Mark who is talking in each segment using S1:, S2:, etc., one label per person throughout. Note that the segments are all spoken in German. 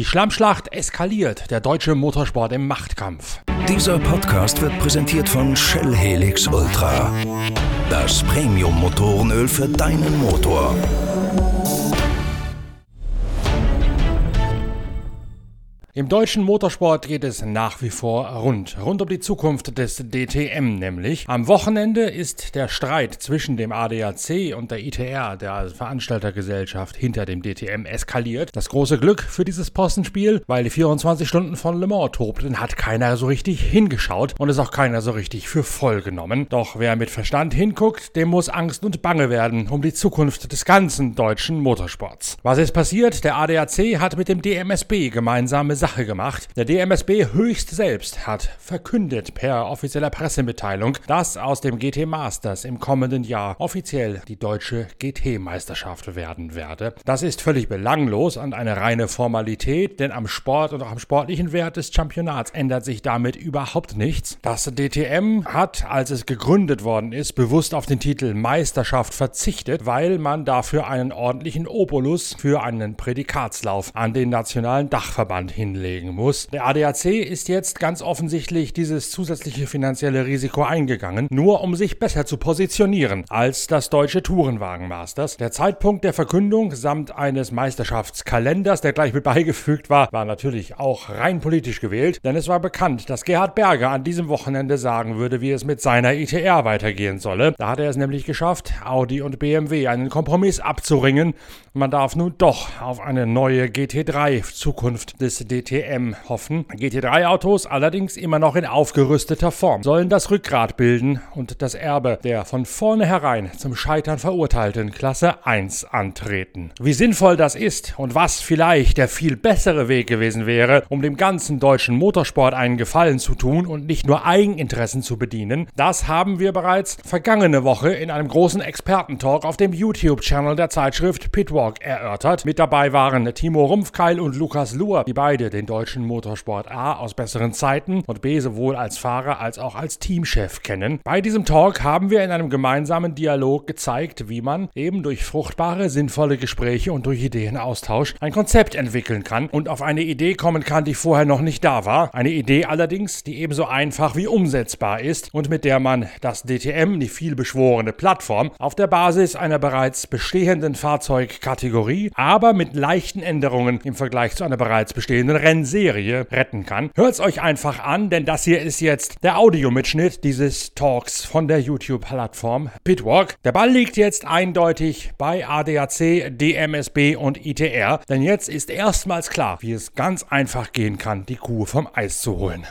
S1: Die Schlammschlacht eskaliert, der deutsche Motorsport im Machtkampf.
S2: Dieser Podcast wird präsentiert von Shell Helix Ultra. Das Premium-Motorenöl für deinen Motor.
S1: Im deutschen Motorsport geht es nach wie vor rund. Rund um die Zukunft des DTM nämlich. Am Wochenende ist der Streit zwischen dem ADAC und der ITR, der Veranstaltergesellschaft hinter dem DTM, eskaliert. Das große Glück für dieses Postenspiel, weil die 24 Stunden von Le Mans tobten, hat keiner so richtig hingeschaut und ist auch keiner so richtig für voll genommen. Doch wer mit Verstand hinguckt, dem muss Angst und Bange werden um die Zukunft des ganzen deutschen Motorsports. Was ist passiert? Der ADAC hat mit dem DMSB gemeinsame Sache gemacht. Der DMSB höchst selbst hat verkündet per offizieller Pressemitteilung, dass aus dem GT Masters im kommenden Jahr offiziell die deutsche GT-Meisterschaft werden werde. Das ist völlig belanglos und eine reine Formalität, denn am Sport und auch am sportlichen Wert des Championats ändert sich damit überhaupt nichts. Das DTM hat, als es gegründet worden ist, bewusst auf den Titel Meisterschaft verzichtet, weil man dafür einen ordentlichen Opulus für einen Prädikatslauf an den nationalen Dachverband hin hinlegen muss. Der ADAC ist jetzt ganz offensichtlich dieses zusätzliche finanzielle Risiko eingegangen, nur um sich besser zu positionieren als das deutsche Tourenwagen-Masters. Der Zeitpunkt der Verkündung samt eines Meisterschaftskalenders, der gleich mit beigefügt war, war natürlich auch rein politisch gewählt, denn es war bekannt, dass Gerhard Berger an diesem Wochenende sagen würde, wie es mit seiner ITR weitergehen solle. Da hat er es nämlich geschafft, Audi und BMW einen Kompromiss abzuringen. Man darf nun doch auf eine neue GT3 Zukunft des D DTM hoffen. GT3-Autos allerdings immer noch in aufgerüsteter Form, sollen das Rückgrat bilden und das Erbe der von vornherein zum Scheitern verurteilten Klasse 1 antreten. Wie sinnvoll das ist und was vielleicht der viel bessere Weg gewesen wäre, um dem ganzen deutschen Motorsport einen Gefallen zu tun und nicht nur Eigeninteressen zu bedienen, das haben wir bereits vergangene Woche in einem großen Expertentalk auf dem YouTube-Channel der Zeitschrift Pitwalk erörtert. Mit dabei waren Timo Rumpfkeil und Lukas Luhr, die beide den deutschen Motorsport A aus besseren Zeiten und B sowohl als Fahrer als auch als Teamchef kennen. Bei diesem Talk haben wir in einem gemeinsamen Dialog gezeigt, wie man eben durch fruchtbare, sinnvolle Gespräche und durch Ideenaustausch ein Konzept entwickeln kann und auf eine Idee kommen kann, die vorher noch nicht da war. Eine Idee allerdings, die ebenso einfach wie umsetzbar ist und mit der man das DTM, die vielbeschworene Plattform, auf der Basis einer bereits bestehenden Fahrzeugkategorie, aber mit leichten Änderungen im Vergleich zu einer bereits bestehenden Rennserie retten kann. Hört's euch einfach an, denn das hier ist jetzt der Audiomitschnitt dieses Talks von der YouTube-Plattform Pitwalk. Der Ball liegt jetzt eindeutig bei ADAC, DMSB und ITR, denn jetzt ist erstmals klar, wie es ganz einfach gehen kann, die Kuh vom Eis zu holen.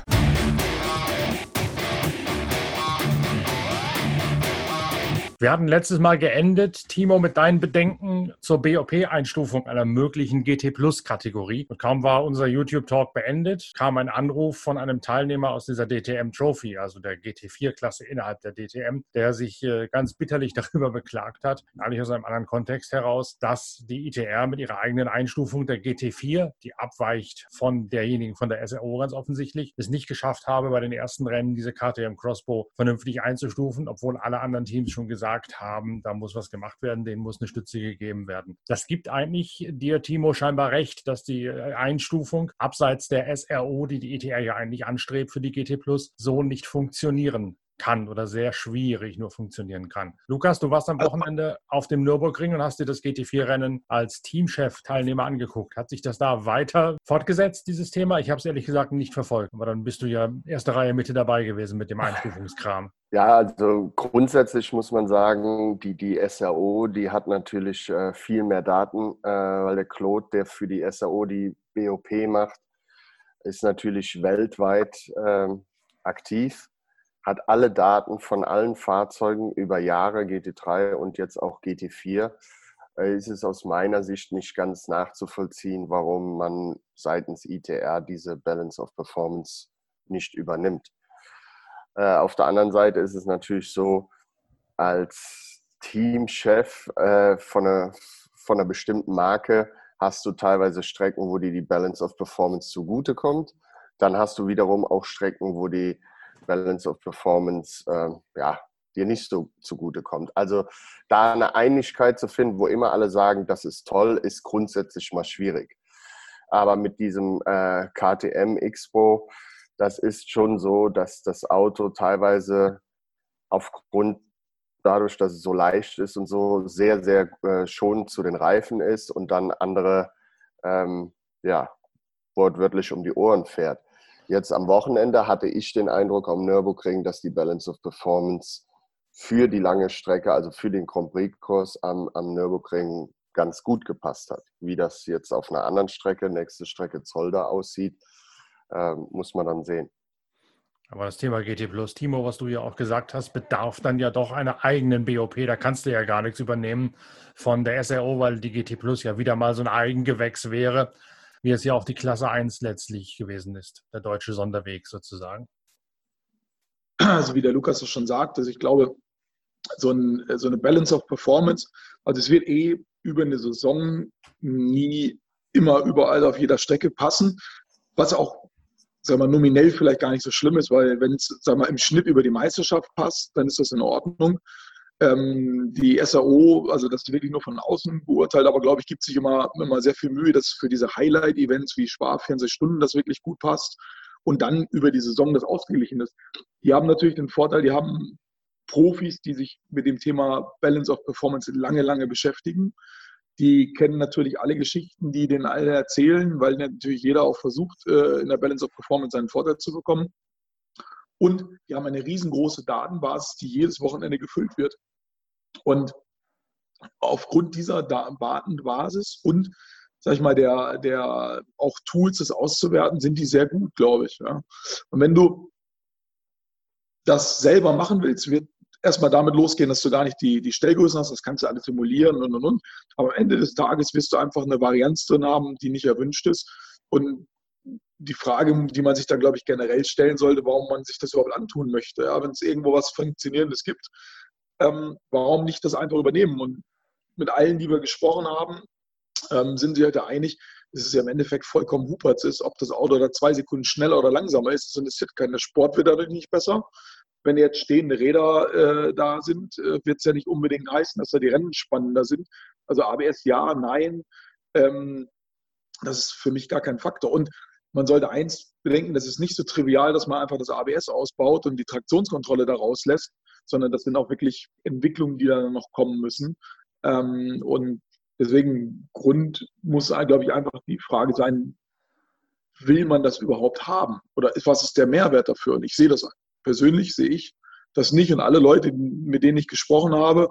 S1: Wir hatten letztes Mal geendet, Timo, mit deinen Bedenken zur BOP-Einstufung einer möglichen GT Plus-Kategorie. Und kaum war unser YouTube-Talk beendet, kam ein Anruf von einem Teilnehmer aus dieser DTM Trophy, also der GT4-Klasse innerhalb der DTM, der sich äh, ganz bitterlich darüber beklagt hat, eigentlich aus einem anderen Kontext heraus, dass die ITR mit ihrer eigenen Einstufung der GT4, die abweicht von derjenigen von der SRO ganz offensichtlich, es nicht geschafft habe, bei den ersten Rennen diese KTM Crossbow vernünftig einzustufen, obwohl alle anderen Teams schon gesagt gesagt haben, da muss was gemacht werden, denen muss eine Stütze gegeben werden. Das gibt eigentlich dir, Timo, scheinbar recht, dass die äh, Einstufung abseits der SRO, die die ETR ja eigentlich anstrebt für die GT Plus, so nicht funktionieren kann oder sehr schwierig nur funktionieren kann. Lukas, du warst am also Wochenende auf dem Nürburgring und hast dir das GT4-Rennen als Teamchef-Teilnehmer angeguckt. Hat sich das da weiter fortgesetzt, dieses Thema? Ich habe es ehrlich gesagt nicht verfolgt, aber dann bist du ja erste Reihe Mitte dabei gewesen mit dem Einstufungskram.
S3: Ja, also grundsätzlich muss man sagen, die, die SRO, die hat natürlich äh, viel mehr Daten, äh, weil der Claude, der für die SRO die BOP macht, ist natürlich weltweit äh, aktiv hat alle Daten von allen Fahrzeugen über Jahre GT3 und jetzt auch GT4. Äh, ist es aus meiner Sicht nicht ganz nachzuvollziehen, warum man seitens ITR diese Balance of Performance nicht übernimmt. Äh, auf der anderen Seite ist es natürlich so, als Teamchef äh, von, einer, von einer bestimmten Marke hast du teilweise Strecken, wo dir die Balance of Performance zugutekommt. Dann hast du wiederum auch Strecken, wo die Balance of Performance äh, ja, dir nicht so zugute kommt. Also da eine Einigkeit zu finden, wo immer alle sagen, das ist toll, ist grundsätzlich mal schwierig. Aber mit diesem äh, KTM Expo, das ist schon so, dass das Auto teilweise aufgrund dadurch, dass es so leicht ist und so sehr, sehr äh, schonend zu den Reifen ist und dann andere, ähm, ja, wortwörtlich um die Ohren fährt. Jetzt am Wochenende hatte ich den Eindruck am Nürburgring, dass die Balance of Performance für die lange Strecke, also für den Grand Prix-Kurs am, am Nürburgring ganz gut gepasst hat. Wie das jetzt auf einer anderen Strecke, nächste Strecke Zolder aussieht, äh, muss man dann sehen.
S1: Aber das Thema GT Plus, Timo, was du ja auch gesagt hast, bedarf dann ja doch einer eigenen BOP. Da kannst du ja gar nichts übernehmen von der SRO, weil die GT Plus ja wieder mal so ein Eigengewächs wäre, wie es ja auch die Klasse 1 letztlich gewesen ist, der deutsche Sonderweg sozusagen.
S4: Also wie der Lukas es schon sagt, also ich glaube, so, ein, so eine Balance of Performance, also es wird eh über eine Saison nie immer überall auf jeder Strecke passen, was auch sagen wir, nominell vielleicht gar nicht so schlimm ist, weil wenn es im Schnitt über die Meisterschaft passt, dann ist das in Ordnung. Ähm, die SAO, also das wirklich nur von außen beurteilt, aber glaube ich, gibt sich immer, immer sehr viel Mühe, dass für diese Highlight-Events wie Spar 24 Stunden das wirklich gut passt und dann über die Saison das ausgeglichen ist. Die haben natürlich den Vorteil, die haben Profis, die sich mit dem Thema Balance of Performance lange, lange beschäftigen. Die kennen natürlich alle Geschichten, die den alle erzählen, weil natürlich jeder auch versucht, äh, in der Balance of Performance seinen Vorteil zu bekommen. Und die haben eine riesengroße Datenbasis, die jedes Wochenende gefüllt wird. Und aufgrund dieser Datenbasis und sag ich mal, der, der auch Tools, das auszuwerten, sind die sehr gut, glaube ich. Ja. Und wenn du das selber machen willst, wird erstmal damit losgehen, dass du gar nicht die, die Stellgrößen hast, das kannst du alles simulieren und und und. Aber am Ende des Tages wirst du einfach eine Varianz drin haben, die nicht erwünscht ist. Und die Frage, die man sich da, glaube ich, generell stellen sollte, warum man sich das überhaupt antun möchte. Ja, Wenn es irgendwo was Funktionierendes gibt, ähm, warum nicht das einfach übernehmen? Und mit allen, die wir gesprochen haben, ähm, sind sie halt einig, dass es ja im Endeffekt vollkommen Huperts ist, ob das Auto da zwei Sekunden schneller oder langsamer ist. Das interessiert keinen. Der Sport wird dadurch nicht besser wenn jetzt stehende Räder äh, da sind, äh, wird es ja nicht unbedingt heißen, dass da die Rennen spannender sind. Also ABS ja, nein, ähm, das ist für mich gar kein Faktor. Und man sollte eins bedenken, das ist nicht so trivial, dass man einfach das ABS ausbaut und die Traktionskontrolle da rauslässt, sondern das sind auch wirklich Entwicklungen, die da noch kommen müssen. Ähm, und deswegen Grund muss, glaube ich, einfach die Frage sein, will man das überhaupt haben? Oder was ist der Mehrwert dafür? Und ich sehe das persönlich sehe ich das nicht. Und alle Leute, mit denen ich gesprochen habe,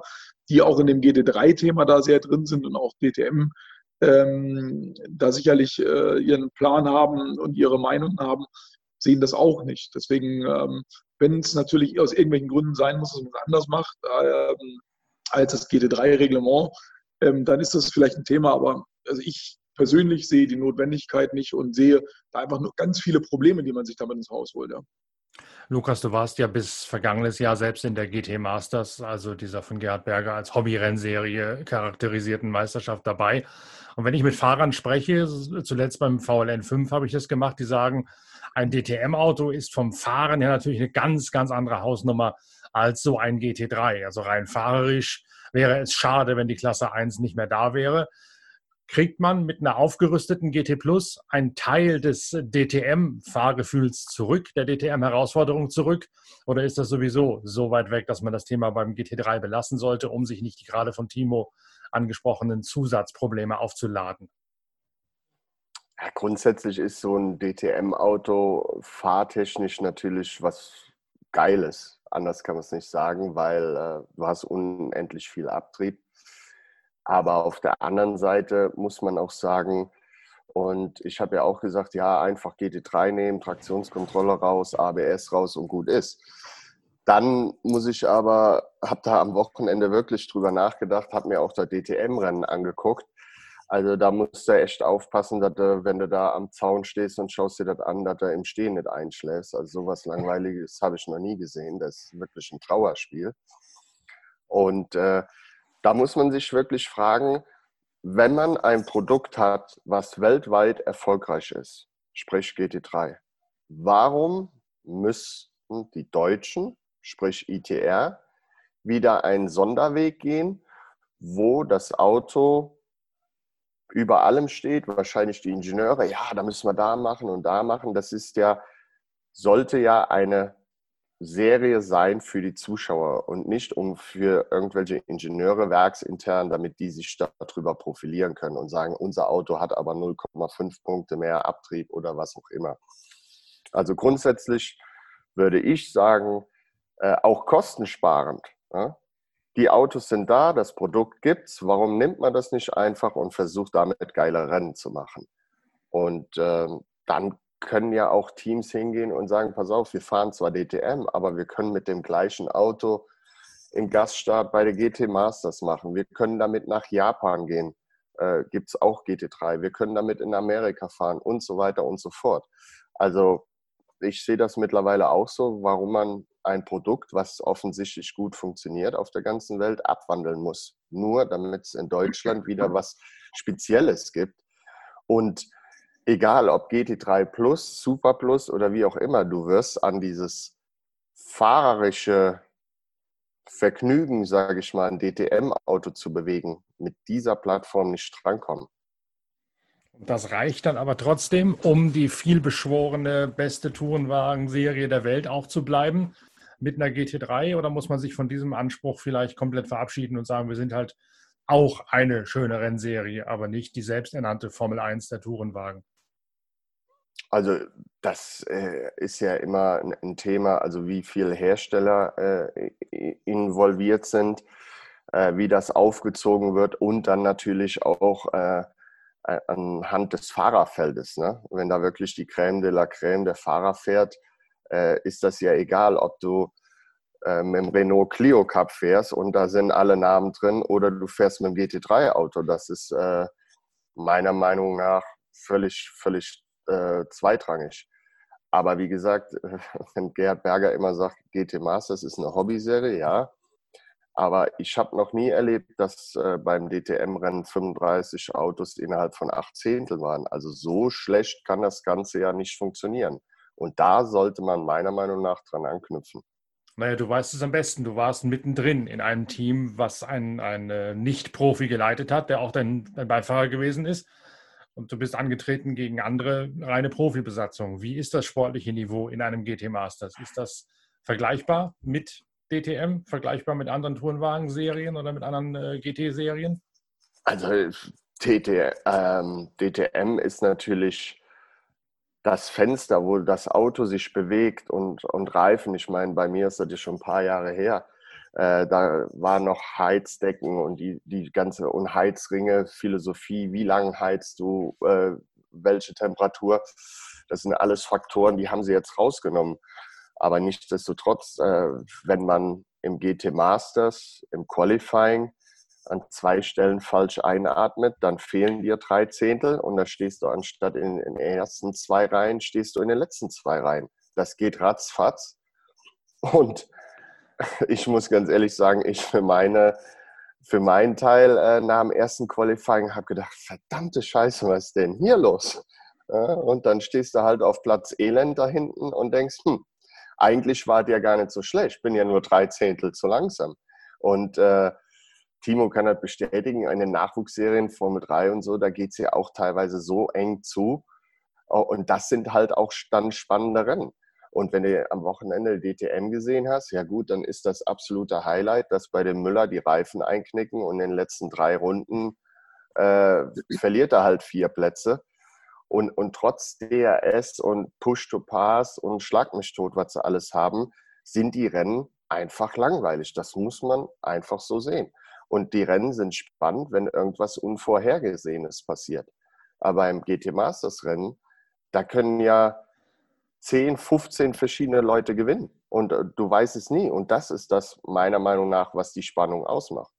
S4: die auch in dem GT3-Thema da sehr drin sind und auch DTM, ähm, da sicherlich äh, ihren Plan haben und ihre Meinung haben, sehen das auch nicht. Deswegen, ähm, wenn es natürlich aus irgendwelchen Gründen sein muss, dass man es anders macht ähm, als das GT3-Reglement, ähm, dann ist das vielleicht ein Thema. Aber also ich persönlich sehe die Notwendigkeit nicht und sehe da einfach nur ganz viele Probleme, die man sich damit ins Haus holt. Ja.
S1: Lukas, du warst ja bis vergangenes Jahr selbst in der GT Masters, also dieser von Gerhard Berger als Hobby-Rennserie charakterisierten Meisterschaft dabei. Und wenn ich mit Fahrern spreche, zuletzt beim VLN 5 habe ich das gemacht, die sagen, ein DTM-Auto ist vom Fahren her natürlich eine ganz, ganz andere Hausnummer als so ein GT3. Also rein fahrerisch wäre es schade, wenn die Klasse 1 nicht mehr da wäre kriegt man mit einer aufgerüsteten GT Plus einen Teil des DTM-Fahrgefühls zurück, der DTM-Herausforderung zurück? Oder ist das sowieso so weit weg, dass man das Thema beim GT3 belassen sollte, um sich nicht die gerade von Timo angesprochenen Zusatzprobleme aufzuladen?
S3: Ja, grundsätzlich ist so ein DTM-Auto fahrtechnisch natürlich was Geiles. Anders kann man es nicht sagen, weil äh, du hast unendlich viel Abtrieb aber auf der anderen Seite muss man auch sagen, und ich habe ja auch gesagt, ja, einfach GT3 nehmen, Traktionskontrolle raus, ABS raus und gut ist. Dann muss ich aber, habe da am Wochenende wirklich drüber nachgedacht, habe mir auch das DTM-Rennen angeguckt. Also da musst du echt aufpassen, dass du, wenn du da am Zaun stehst und schaust dir das an, dass du im Stehen nicht einschläfst. Also sowas Langweiliges habe ich noch nie gesehen. Das ist wirklich ein Trauerspiel. Und äh, da muss man sich wirklich fragen, wenn man ein Produkt hat, was weltweit erfolgreich ist, sprich GT3, warum müssten die Deutschen, sprich ITR, wieder einen Sonderweg gehen, wo das Auto über allem steht, wahrscheinlich die Ingenieure, ja, da müssen wir da machen und da machen. Das ist ja, sollte ja eine Serie sein für die Zuschauer und nicht um für irgendwelche Ingenieure werksintern, damit die sich darüber profilieren können und sagen, unser Auto hat aber 0,5 Punkte mehr Abtrieb oder was auch immer. Also grundsätzlich würde ich sagen, äh, auch kostensparend. Ja? Die Autos sind da, das Produkt gibt's. Warum nimmt man das nicht einfach und versucht damit geile Rennen zu machen? Und äh, dann können ja auch Teams hingehen und sagen, pass auf, wir fahren zwar DTM, aber wir können mit dem gleichen Auto im Gaststart bei der GT Masters machen. Wir können damit nach Japan gehen. Äh, Gibt es auch GT3. Wir können damit in Amerika fahren und so weiter und so fort. Also ich sehe das mittlerweile auch so, warum man ein Produkt, was offensichtlich gut funktioniert auf der ganzen Welt, abwandeln muss. Nur damit es in Deutschland wieder was Spezielles gibt. Und egal ob GT3 Plus, Super Plus oder wie auch immer, du wirst an dieses fahrerische Vergnügen, sage ich mal, ein DTM-Auto zu bewegen, mit dieser Plattform nicht drankommen.
S1: Das reicht dann aber trotzdem, um die vielbeschworene beste Tourenwagen-Serie der Welt auch zu bleiben mit einer GT3 oder muss man sich von diesem Anspruch vielleicht komplett verabschieden und sagen, wir sind halt auch eine schöne Rennserie, aber nicht die selbsternannte Formel 1 der Tourenwagen?
S3: Also das äh, ist ja immer ein, ein, Thema, also wie viele Hersteller äh, involviert sind, äh, wie das aufgezogen wird und dann natürlich auch äh, anhand des Fahrerfeldes. Ne? Wenn da wirklich die Crème de la Crème der Fahrer fährt, äh, ist das ja egal, ob du äh, mit dem Renault Clio Cup fährst und da sind alle Namen drin oder du fährst mit dem GT3-Auto. Das ist meiner Meinung nach völlig, völlig äh, zweitrangig. Aber wie gesagt, wenn Gerhard Berger immer sagt, GT Masters ist eine Hobbyserie, ja. Aber ich habe noch nie erlebt, dass äh, beim DTM-Rennen 35 Autos innerhalb von acht Zehntel waren. Also so schlecht kann das Ganze ja nicht funktionieren. Und da sollte man meiner Meinung nach dran anknüpfen.
S1: Naja, du weißt es am besten. Du warst mittendrin in einem Team, was ein, ein Nicht-Profi geleitet hat, der auch dein, dein Beifahrer gewesen ist und du bist angetreten gegen andere reine Profibesatzungen. Wie ist das sportliche Niveau in einem GT Masters? Ist das vergleichbar mit DTM, vergleichbar mit anderen Tourenwagen-Serien oder mit anderen äh, GT-Serien?
S3: Also TT, ähm, DTM ist natürlich das Fenster, wo das Auto sich bewegt und, und Reifen. Ich meine, bei mir ist das schon ein paar Jahre her. Äh, da waren noch Heizdecken und die, die ganze und Heizringe, Philosophie, wie lange heizt du, äh, welche Temperatur. Das sind alles Faktoren, die haben sie jetzt rausgenommen. Aber nichtsdestotrotz, äh, wenn man im GT Masters, im Qualifying an zwei Stellen falsch einatmet, dann fehlen dir drei Zehntel und da stehst du anstatt in, in den ersten zwei Reihen, stehst du in den letzten zwei Reihen. Das geht ratzfatz. Und ich muss ganz ehrlich sagen, ich für meine für meinen Teil äh, nach dem ersten Qualifying habe gedacht, verdammte Scheiße, was ist denn hier los? Ja, und dann stehst du halt auf Platz Elend da hinten und denkst, hm, eigentlich war der gar nicht so schlecht, bin ja nur drei Zehntel zu langsam. Und äh, Timo kann das bestätigen, in den Nachwuchsserien Formel 3 und so, da geht es ja auch teilweise so eng zu. Und das sind halt auch dann spannende Rennen. Und wenn du am Wochenende DTM gesehen hast, ja gut, dann ist das absolute Highlight, dass bei dem Müller die Reifen einknicken und in den letzten drei Runden äh, verliert er halt vier Plätze. Und, und trotz DRS und Push-to-Pass und Schlag mich tot, was sie alles haben, sind die Rennen einfach langweilig. Das muss man einfach so sehen. Und die Rennen sind spannend, wenn irgendwas Unvorhergesehenes passiert. Aber im GT Masters Rennen, da können ja 10, 15 verschiedene Leute gewinnen. Und äh, du weißt es nie. Und das ist das meiner Meinung nach, was die Spannung ausmacht.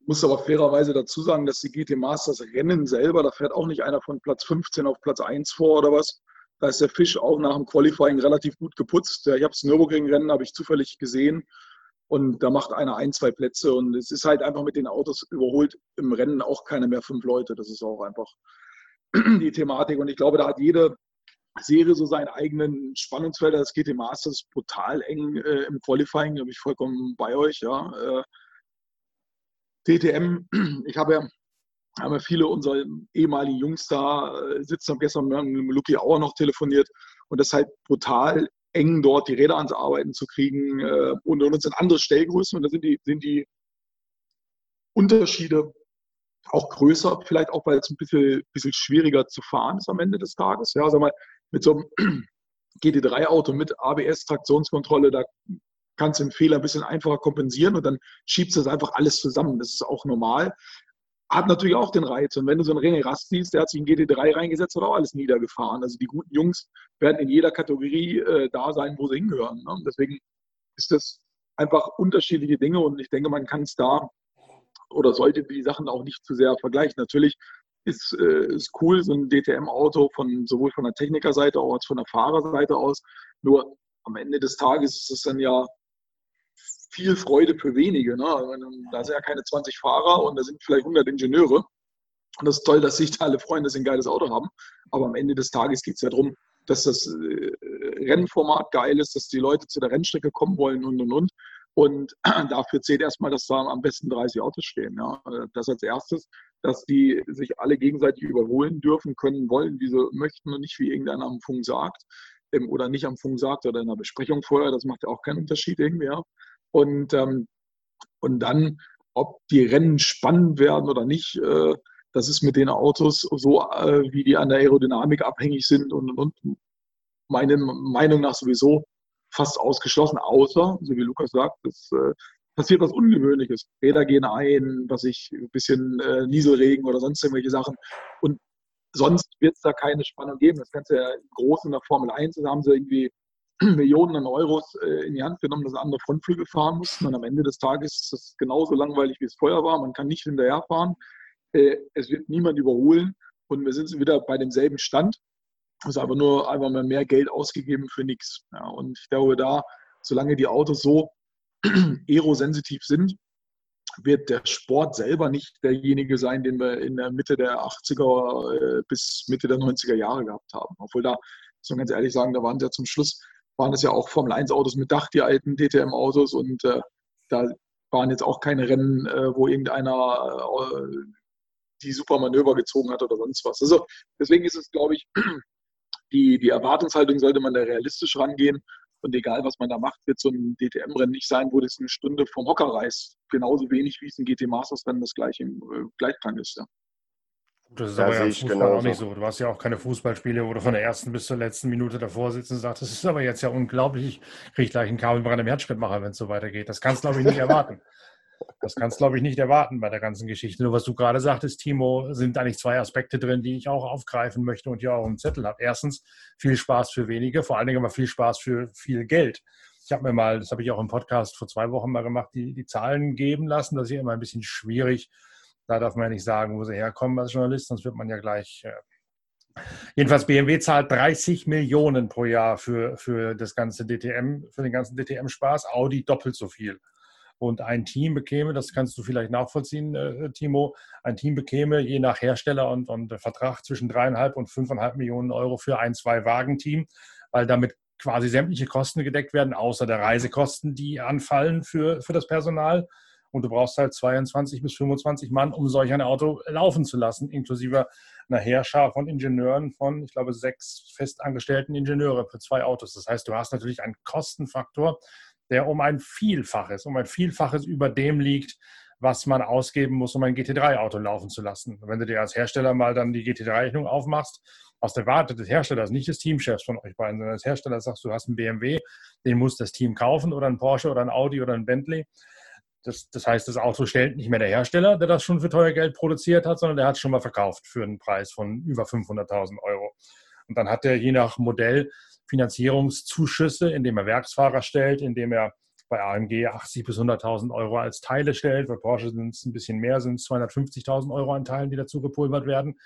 S4: Ich muss aber fairerweise dazu sagen, dass die GT Masters Rennen selber, da fährt auch nicht einer von Platz 15 auf Platz 1 vor oder was. Da ist der Fisch auch nach dem Qualifying relativ gut geputzt. Ich habe das Nürburgring-Rennen, habe ich zufällig gesehen. Und da macht einer ein, zwei Plätze. Und es ist halt einfach mit den Autos überholt im Rennen auch keine mehr fünf Leute. Das ist auch einfach die Thematik. Und ich glaube, da hat jede Serie so seinen eigenen Spannungsfelder. Das GT Masters brutal eng äh, im Qualifying, da bin ich vollkommen bei euch. Ja. Äh, DTM, ich habe ja haben wir viele unserer ehemaligen Jungs da äh, sitzen, haben gestern mit Lucky Auer noch telefoniert und das ist halt brutal eng dort die Räder ans Arbeiten zu kriegen äh, und, uns sind andere Stellgrößen und da sind die, sind die Unterschiede auch größer, vielleicht auch, weil es ein bisschen, bisschen schwieriger zu fahren ist am Ende des Tages. Ja, sag mal, mit so einem GT3-Auto mit ABS-Traktionskontrolle, da kannst du den Fehler ein bisschen einfacher kompensieren und dann schiebst du das einfach alles zusammen. Das ist auch normal. Hat natürlich auch den Reiz. Und wenn du so einen René Rast siehst, der hat sich in GT3 reingesetzt, hat auch alles niedergefahren. Also die guten Jungs werden in jeder Kategorie äh, da sein, wo sie hingehören. Ne? Deswegen ist das einfach unterschiedliche Dinge und ich denke, man kann es da oder sollte die Sachen auch nicht zu sehr vergleichen. Natürlich ist, äh, ist cool, so ein DTM-Auto von sowohl von der Technikerseite als von der Fahrerseite aus. Nur am Ende des Tages ist es dann ja viel Freude für wenige. Ne? Da sind ja keine 20 Fahrer und da sind vielleicht 100 Ingenieure. Und das ist toll, dass sich da alle freuen, dass sie ein geiles Auto haben. Aber am Ende des Tages geht es ja darum, dass das äh, Rennformat geil ist, dass die Leute zu der Rennstrecke kommen wollen und und und. Und dafür zählt erstmal, dass da am besten 30 Autos stehen. Ja. Das als erstes, dass die sich alle gegenseitig überholen dürfen, können, wollen, wie sie möchten und nicht wie irgendeiner am Funk sagt ähm, oder nicht am Funk sagt oder in einer Besprechung vorher. Das macht ja auch keinen Unterschied irgendwie. Ja. Und, ähm, und dann, ob die Rennen spannend werden oder nicht, äh, das ist mit den Autos so, äh, wie die an der Aerodynamik abhängig sind und, und, und meine Meinung nach sowieso fast ausgeschlossen, außer, so wie Lukas sagt, es äh, passiert was Ungewöhnliches. Räder gehen ein, was ich, ein bisschen äh, Nieselregen oder sonst irgendwelche Sachen. Und sonst wird es da keine Spannung geben. Das du ja groß in der Formel 1, da haben sie irgendwie Millionen an Euros äh, in die Hand genommen, dass andere Frontflügel fahren mussten. Und am Ende des Tages ist es genauso langweilig, wie es vorher war. Man kann nicht hinterherfahren. Äh, es wird niemand überholen. Und wir sind wieder bei demselben Stand. Es ist aber nur einfach mal mehr Geld ausgegeben für nichts. Ja, und ich glaube, da, solange die Autos so aerosensitiv sind, wird der Sport selber nicht derjenige sein, den wir in der Mitte der 80er äh, bis Mitte der 90er Jahre gehabt haben. Obwohl da, muss man ganz ehrlich sagen, da waren es ja zum Schluss, waren es ja auch Formel 1 Autos mit Dach, die alten DTM-Autos und äh, da waren jetzt auch keine Rennen, äh, wo irgendeiner äh, die super Manöver gezogen hat oder sonst was. Also deswegen ist es, glaube ich, die, die Erwartungshaltung sollte man da realistisch rangehen. Und egal, was man da macht, wird so ein DTM-Rennen nicht sein, wo das eine Stunde vom Hocker reißt. Genauso wenig wie es ein GT Masters-Rennen das gleiche im äh, Gleichklang ist. Ja.
S1: Das ist ja, aber ja im Fußball auch nicht so. Du hast ja auch keine Fußballspiele, wo du von der ersten bis zur letzten Minute davor sitzt und sagst, das ist aber jetzt ja unglaublich, ich kriege gleich einen Kabelbrand im Herzschrittmacher, wenn es so weitergeht. Das kannst du, glaube ich, nicht erwarten. Das kannst du, glaube ich, nicht erwarten bei der ganzen Geschichte. Nur was du gerade sagtest, Timo, sind eigentlich zwei Aspekte drin, die ich auch aufgreifen möchte und hier auch im Zettel habe. Erstens, viel Spaß für wenige, vor allen Dingen aber viel Spaß für viel Geld. Ich habe mir mal, das habe ich auch im Podcast vor zwei Wochen mal gemacht, die, die Zahlen geben lassen. Das ist ja immer ein bisschen schwierig. Da darf man ja nicht sagen, wo sie herkommen als Journalist, sonst wird man ja gleich. Äh Jedenfalls BMW zahlt 30 Millionen pro Jahr für, für das ganze DTM, für den ganzen DTM-Spaß, Audi doppelt so viel und ein Team bekäme, das kannst du vielleicht nachvollziehen, äh, Timo, ein Team bekäme je nach Hersteller und, und Vertrag zwischen dreieinhalb und fünfeinhalb Millionen Euro für ein Zwei-Wagen-Team, weil damit quasi sämtliche Kosten gedeckt werden, außer der Reisekosten, die anfallen für, für das Personal. Und du brauchst halt 22 bis 25 Mann, um solch ein Auto laufen zu lassen, inklusive einer Heerschar von Ingenieuren von, ich glaube, sechs festangestellten Ingenieure für zwei Autos. Das heißt, du hast natürlich einen Kostenfaktor, der um ein Vielfaches, um ein Vielfaches über dem liegt, was man ausgeben muss, um ein GT3-Auto laufen zu lassen. Wenn du dir als Hersteller mal dann die GT3-Rechnung aufmachst, aus der Warte des Herstellers, nicht des Teamchefs von euch beiden, sondern des Herstellers sagst, du hast einen BMW, den muss das Team kaufen oder ein Porsche oder ein Audi oder ein Bentley. Das, das, heißt, das Auto stellt nicht mehr der Hersteller, der das schon für teuer Geld produziert hat, sondern der hat es schon mal verkauft für einen Preis von über 500.000 Euro. Und dann hat er je nach Modell Finanzierungszuschüsse, indem er Werksfahrer stellt, indem er bei AMG 80 bis 100.000 Euro als Teile stellt. Bei Porsche sind es ein bisschen mehr, sind es 250.000 Euro an Teilen, die dazu gepulvert werden.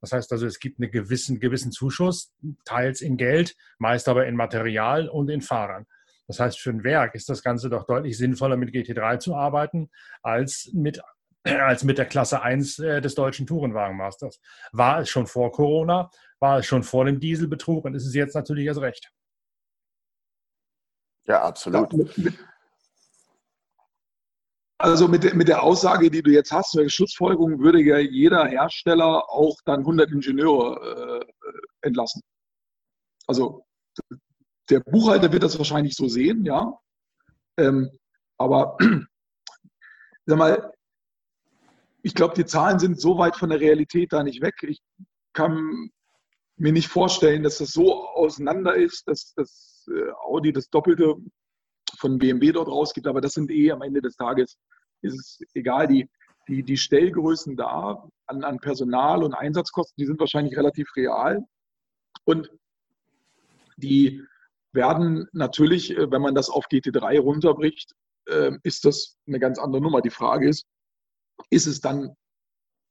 S1: Das heißt also, es gibt einen gewissen, gewissen Zuschuss, teils in Geld, meist aber in Material und in Fahrern. Das heißt, für ein Werk ist das Ganze doch deutlich sinnvoller, mit GT3 zu arbeiten, als mit, als mit der Klasse 1 äh, des deutschen Tourenwagenmasters. War es schon vor Corona, war es schon vor dem Dieselbetrug und ist es jetzt natürlich erst recht.
S3: Ja, absolut.
S4: Also mit, der, mit der Aussage, die du jetzt hast, der Schlussfolgerung, würde ja jeder Hersteller auch dann 100 Ingenieure äh, entlassen. Also der Buchhalter wird das wahrscheinlich so sehen, ja. Ähm, aber sag mal, ich glaube, die Zahlen sind so weit von der Realität da nicht weg. Ich kann mir nicht vorstellen, dass das so auseinander ist, dass das äh, Audi das Doppelte von BMW dort rausgibt. Aber das sind eh am Ende des Tages, ist es egal, die, die, die Stellgrößen da an, an Personal und Einsatzkosten, die sind wahrscheinlich relativ real. Und die werden natürlich, äh, wenn man das auf GT3 runterbricht, äh, ist das eine ganz andere Nummer. Die Frage ist, ist es dann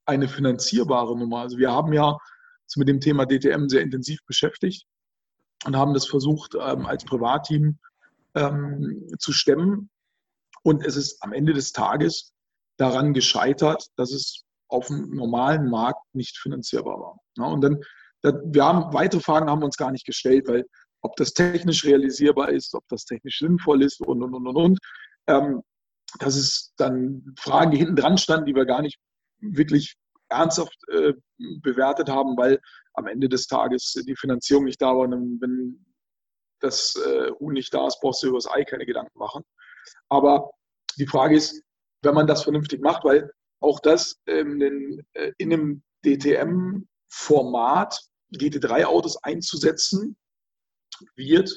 S4: eine finanzierbare Nummer? Also wir haben ja mit dem Thema DTM sehr intensiv beschäftigt und haben das versucht, ähm, als Privatteam ähm, zu stemmen. Und es ist am Ende des Tages daran gescheitert, dass es auf dem normalen Markt nicht finanzierbar war. Ja, und dann, da, wir haben weitere Fragen haben wir uns gar nicht gestellt, weil ob das technisch realisierbar ist, ob das technisch sinnvoll ist und und und und und. Ähm, das ist dann Fragen, die hinten dran standen, die wir gar nicht wirklich ernsthaft äh, bewertet haben, weil am Ende des Tages die Finanzierung nicht da war. Und wenn das äh, Huhn nicht da ist, brauchst du über das Ei keine Gedanken machen. Aber die Frage ist, wenn man das vernünftig macht, weil auch das ähm, in, äh, in einem DTM-Format GT3-Autos einzusetzen, wird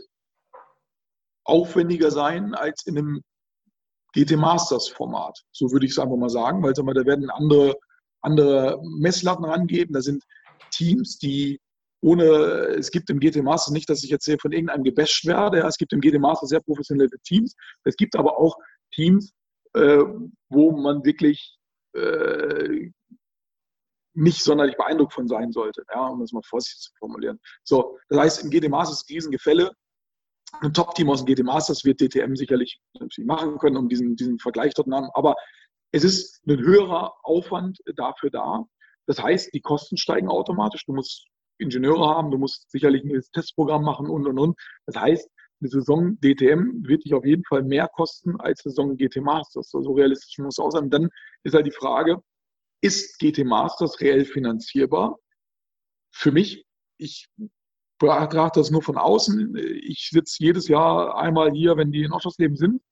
S4: aufwendiger sein als in einem GT Masters Format. So würde ich es einfach mal sagen, weil da werden andere, andere Messlatten rangeben. Da sind Teams, die ohne, es gibt im GT Masters nicht, dass ich jetzt hier von irgendeinem gebasht werde. Es gibt im GT Masters sehr professionelle Teams. Es gibt aber auch Teams, äh, wo man wirklich äh, nicht sonderlich beeindruckt von sein sollte, ja, um das mal vorsichtig zu formulieren. So, das heißt, im GT Masters Riesengefälle. Ein Top-Team aus dem GT Masters wird DTM sicherlich machen können, um diesen, diesen Vergleich dort zu haben. Aber es ist ein höherer Aufwand dafür da. Das heißt, die Kosten steigen automatisch. Du musst Ingenieure haben, du musst sicherlich ein Testprogramm machen und und und. Das heißt, eine Saison DTM wird dich auf jeden Fall mehr kosten als eine Saison GT Masters. So realistisch muss es auch sein. Dann ist halt die Frage, ist GT Masters reell finanzierbar? Für mich, ich betrachte das nur von außen. Ich sitze jedes Jahr einmal hier, wenn die in Oschersleben sind.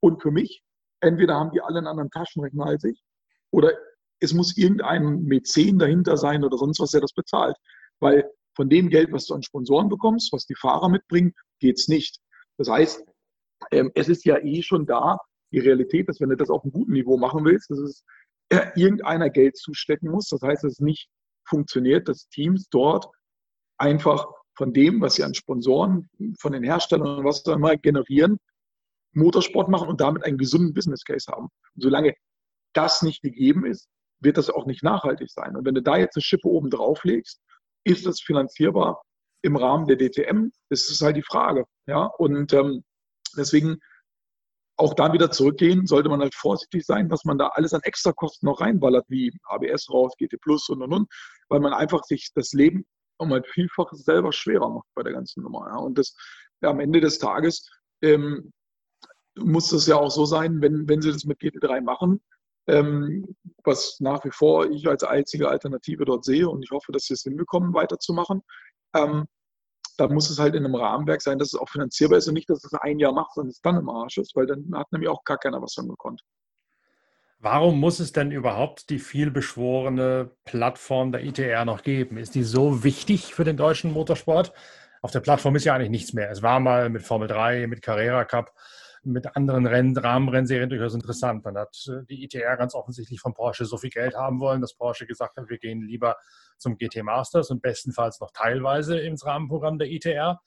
S4: Und für mich, entweder haben die alle einen anderen Taschenrechner als ich oder es muss irgendein Mäzen dahinter sein oder sonst was, der das bezahlt. Weil von dem Geld, was du an Sponsoren bekommst, was die Fahrer mitbringen, geht es nicht. Das heißt, ähm, es ist ja eh schon da, die Realität ist, wenn du das auf einem guten Niveau machen willst, dass es äh, irgendeiner Geld zustecken muss. Das heißt, dass es nicht funktioniert, dass Teams dort einfach von dem, was sie an Sponsoren, von den Herstellern und was auch immer generieren, Motorsport machen und damit einen gesunden Business Case haben. Und solange das nicht gegeben ist, wird das auch nicht nachhaltig sein. Und wenn du da jetzt eine Schippe oben drauf legst, ist das finanzierbar im Rahmen der DTM? Das ist halt die Frage. Ja? Und ähm, deswegen auch da wieder zurückgehen, sollte man halt vorsichtig sein, was man da alles an Extrakosten noch reinballert, wie ABS raus, GT Plus und und und, weil man einfach sich das Leben um ein Vielfaches selber schwerer macht bei der ganzen Nummer. Ja. Und das ja, am Ende des Tages ähm, muss das ja auch so sein, wenn, wenn sie das mit GT3 machen, ähm, was nach wie vor ich als einzige Alternative dort sehe und ich hoffe, dass sie es hinbekommen, weiterzumachen. Ähm, da muss es halt in einem Rahmenwerk sein, dass es auch finanzierbar ist und nicht, dass es ein Jahr macht, sondern es dann im Arsch ist, weil dann hat nämlich auch gar keiner was von gekonnt.
S1: Warum muss es denn überhaupt die vielbeschworene Plattform der ITR noch geben? Ist die so wichtig für den deutschen Motorsport? Auf der Plattform ist ja eigentlich nichts mehr. Es war mal mit Formel 3, mit Carrera Cup, mit anderen Rennen, Rahmenrennserien durchaus interessant. Dann hat äh, die ITR ganz offensichtlich von Porsche so viel Geld haben wollen, dass Porsche gesagt hat, wir gehen lieber zum GT Masters und bestenfalls noch teilweise ins Rahmenprogramm der ITR.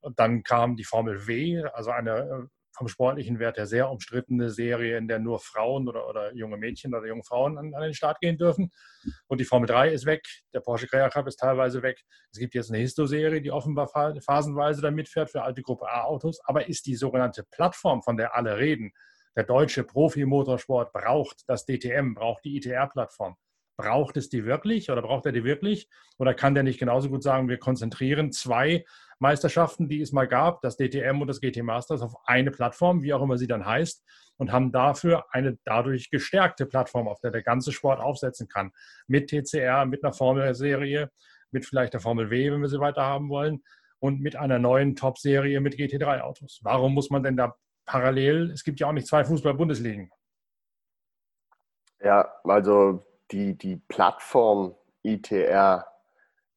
S1: Und dann kam die Formel W, also eine äh, vom sportlichen Wert her sehr umstrittene Serie, in der nur Frauen oder, oder junge Mädchen oder junge Frauen an, an, den Start gehen dürfen. Und die Formel 3 ist weg, der Porsche Carrera Cup ist teilweise weg. Es gibt jetzt eine Histo-Serie, die offenbar phasenweise da mitfährt für alte Gruppe A-Autos. Aber ist die sogenannte Plattform, von der alle reden, der deutsche Profi-Motorsport braucht das DTM, braucht die ITR-Plattform, braucht es die wirklich oder braucht er die wirklich? Oder kann der nicht genauso gut sagen, wir konzentrieren zwei Meisterschaften, die es mal gab, das DTM und das GT Masters, auf eine Plattform, wie auch immer sie dann heißt, und haben dafür eine dadurch gestärkte Plattform, auf der der ganze Sport aufsetzen kann. Mit TCR, mit einer Formelserie, mit vielleicht der Formel W, wenn wir sie weiter haben wollen, und mit einer neuen Top-Serie mit GT3-Autos. Warum muss man denn da parallel, es gibt ja auch nicht zwei Fußball-Bundesligen.
S3: Ja, also die, die Plattform ITR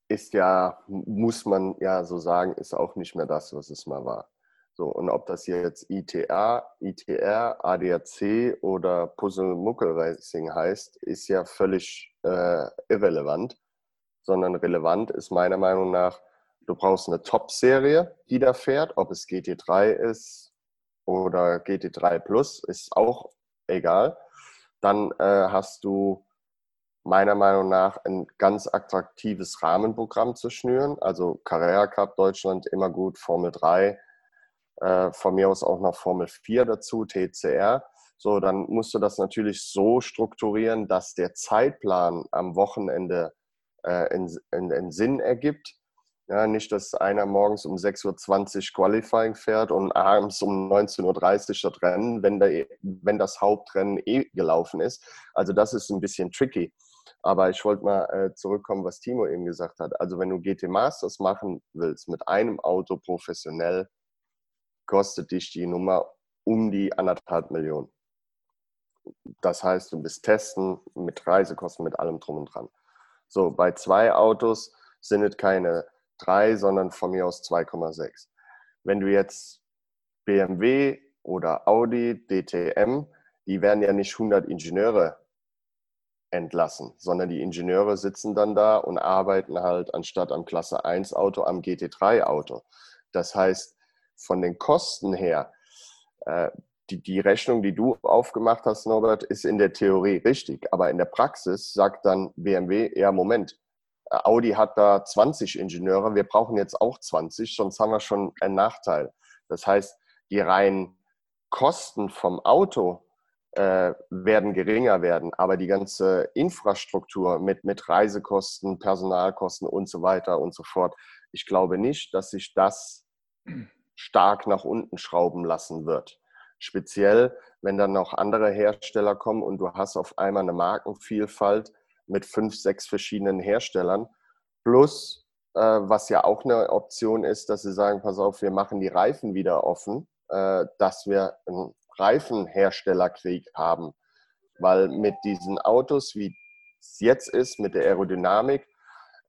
S3: ist ja, muss man ja so sagen, ist auch nicht mehr das, was es mal war. So, und ob das jetzt ITA, ITR, ADAC oder Puzzle Muckel Racing heißt, ist ja völlig äh, irrelevant, sondern relevant ist meiner Meinung nach, du brauchst eine Top-Serie, die da fährt, ob es GT3 ist oder GT3 Plus, ist auch egal. Dann äh, hast du meiner Meinung nach ein ganz attraktives Rahmenprogramm zu schnüren. Also Carrera Cup Deutschland immer gut, Formel 3, äh, von mir aus auch noch Formel 4 dazu, TCR. So, dann musst du das natürlich so strukturieren, dass der Zeitplan am Wochenende äh, in, in, in Sinn ergibt. Ja, nicht, dass einer morgens um 6.20 Uhr Qualifying fährt und abends um 19.30 Uhr das Rennen, wenn, der, wenn das Hauptrennen eh gelaufen ist. Also das ist ein bisschen tricky. Aber ich wollte mal äh, zurückkommen, was Timo eben gesagt hat. Also wenn du GT Masters machen willst mit einem Auto professionell, kostet dich die Nummer um die anderthalb Millionen. Das heißt, du bist testen mit Reisekosten, mit allem drum und dran. So, bei zwei Autos sind es keine drei, sondern von mir aus 2,6. Wenn du jetzt BMW oder Audi, DTM, die werden ja nicht 100 Ingenieure entlassen, sondern die Ingenieure sitzen dann da und arbeiten halt anstatt am Klasse 1 Auto am GT3 Auto. Das heißt, von den Kosten her, äh, die, die Rechnung, die du aufgemacht hast, Norbert, ist in der Theorie richtig, aber in der Praxis sagt dann BMW, ja, Moment, Audi hat da 20 Ingenieure, wir brauchen jetzt auch 20, sonst haben wir schon einen Nachteil. Das heißt, die reinen Kosten vom Auto äh, werden geringer werden, aber die ganze Infrastruktur mit, mit Reisekosten, Personalkosten und so weiter und so fort, ich glaube nicht, dass sich das stark nach unten schrauben lassen wird. Speziell, wenn dann noch andere Hersteller kommen und du hast auf einmal eine Markenvielfalt mit fünf, sechs verschiedenen Herstellern. Plus, äh, was ja auch eine Option ist, dass sie sagen, pass auf, wir machen die Reifen wieder offen, äh, dass wir einen Reifenherstellerkrieg haben. Weil mit diesen Autos, wie es jetzt ist, mit der Aerodynamik,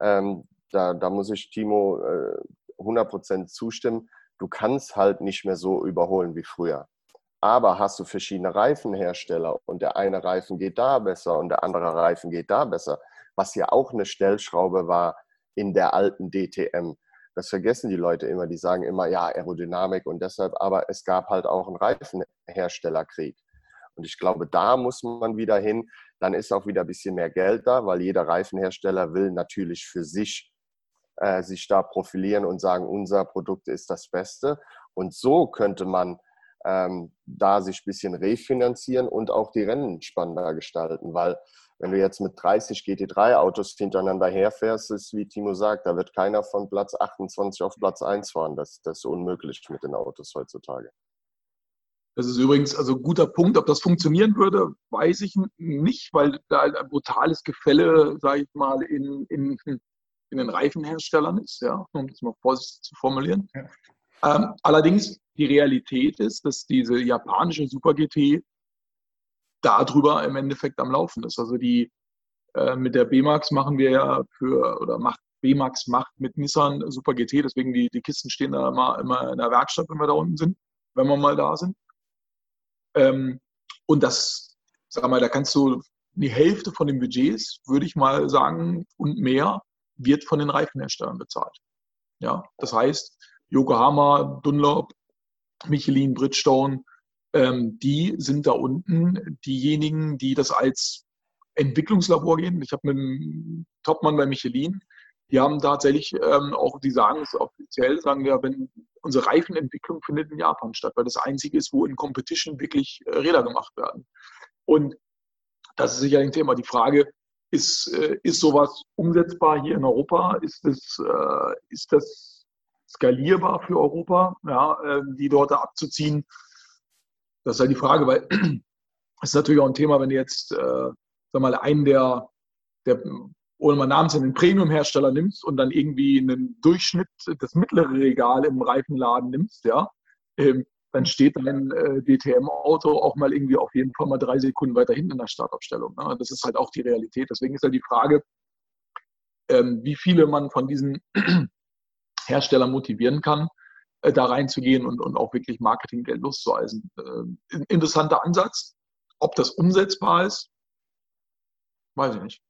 S3: ähm, da, da muss ich Timo äh, 100% zustimmen, du kannst halt nicht mehr so überholen wie früher. Aber hast du verschiedene Reifenhersteller und der eine Reifen geht da besser und der andere Reifen geht da besser, was ja auch eine Stellschraube war in der alten DTM. Das vergessen die Leute immer, die sagen immer, ja, Aerodynamik und deshalb, aber es gab halt auch einen Reifenherstellerkrieg. Und ich glaube, da muss man wieder hin. Dann ist auch wieder ein bisschen mehr Geld da, weil jeder Reifenhersteller will natürlich für sich äh, sich da profilieren und sagen, unser Produkt ist das Beste. Und so könnte man ähm, da sich ein bisschen refinanzieren und auch die Rennen spannender gestalten, weil wenn du jetzt mit 30 GT3-Autos hintereinander herfährst, ist wie Timo sagt, da wird keiner von Platz 28 auf Platz 1 fahren. Das, das ist unmöglich mit den Autos heutzutage.
S4: Das ist übrigens also ein guter Punkt. Ob das funktionieren würde, weiß ich nicht, weil da ein brutales Gefälle, sage ich mal, in, in, in den Reifenherstellern ist, ja, um das mal vorsichtig zu formulieren. Ja. Ähm, allerdings die Realität ist, dass diese japanische Super GT darüber im Endeffekt am Laufen ist. Also die äh, mit der B-Max machen wir ja für, oder macht B-Max macht mit Nissan Super GT, deswegen die, die Kisten stehen da immer, immer in der Werkstatt, wenn wir da unten sind, wenn wir mal da sind. Ähm, und das, sag mal, da kannst du die Hälfte von den Budgets, würde ich mal sagen, und mehr, wird von den Reifenherstellern bezahlt. Ja, das heißt, Yokohama, Dunlop, Michelin, Bridgestone, ähm, die sind da unten diejenigen, die das als Entwicklungslabor gehen. Ich habe mit einem Topmann bei Michelin, die haben tatsächlich ähm, auch, die sagen es offiziell, sagen wir, wenn unsere Reifenentwicklung findet in Japan statt, weil das einzige ist, wo in Competition wirklich äh, Räder gemacht werden. Und das ist sicherlich ein Thema. Die Frage, ist, äh, ist sowas umsetzbar hier in Europa? Ist das, äh, ist das skalierbar für Europa, ja, die dort abzuziehen? Das ist halt die Frage, weil es ist natürlich auch ein Thema, wenn du jetzt äh, sag mal, einen der, der oder mal namens einen Premium-Hersteller nimmst und dann irgendwie einen Durchschnitt, das mittlere Regal im Reifenladen nimmst, ja, ähm, dann steht dein äh, DTM-Auto auch mal irgendwie auf jeden Fall mal drei Sekunden weiter hinten in der Startaufstellung. Ne? Das ist halt auch die Realität. Deswegen ist halt die Frage, ähm, wie viele man von diesen Herstellern motivieren kann, äh, da reinzugehen und, und auch wirklich Marketinggeld loszueisen. Äh, interessanter Ansatz. Ob das umsetzbar ist, weiß ich nicht.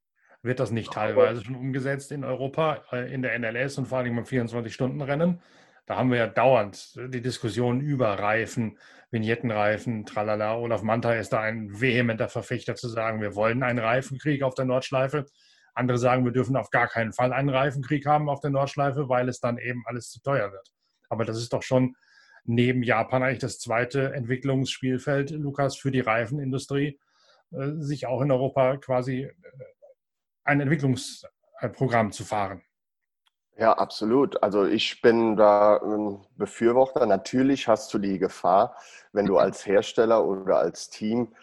S1: Wird das nicht teilweise schon umgesetzt in Europa, äh, in der NLS und vor allem beim 24-Stunden-Rennen? Da haben wir ja dauernd die Diskussion über Reifen, Vignettenreifen, tralala. Olaf Manta ist da ein vehementer Verfechter zu sagen, wir wollen einen Reifenkrieg auf der Nordschleife. Andere sagen, wir dürfen auf gar keinen Fall einen Reifenkrieg haben auf der Nordschleife, weil es dann eben alles zu teuer wird. Aber das ist doch schon neben Japan eigentlich das zweite Entwicklungsspielfeld, Lukas, für die Reifenindustrie, äh, sich auch in Europa quasi äh, ein Entwicklungsprogramm zu fahren.
S3: Ja, absolut. Also ich bin da ein Befürworter. Natürlich hast du die Gefahr, wenn du als Hersteller oder als Team,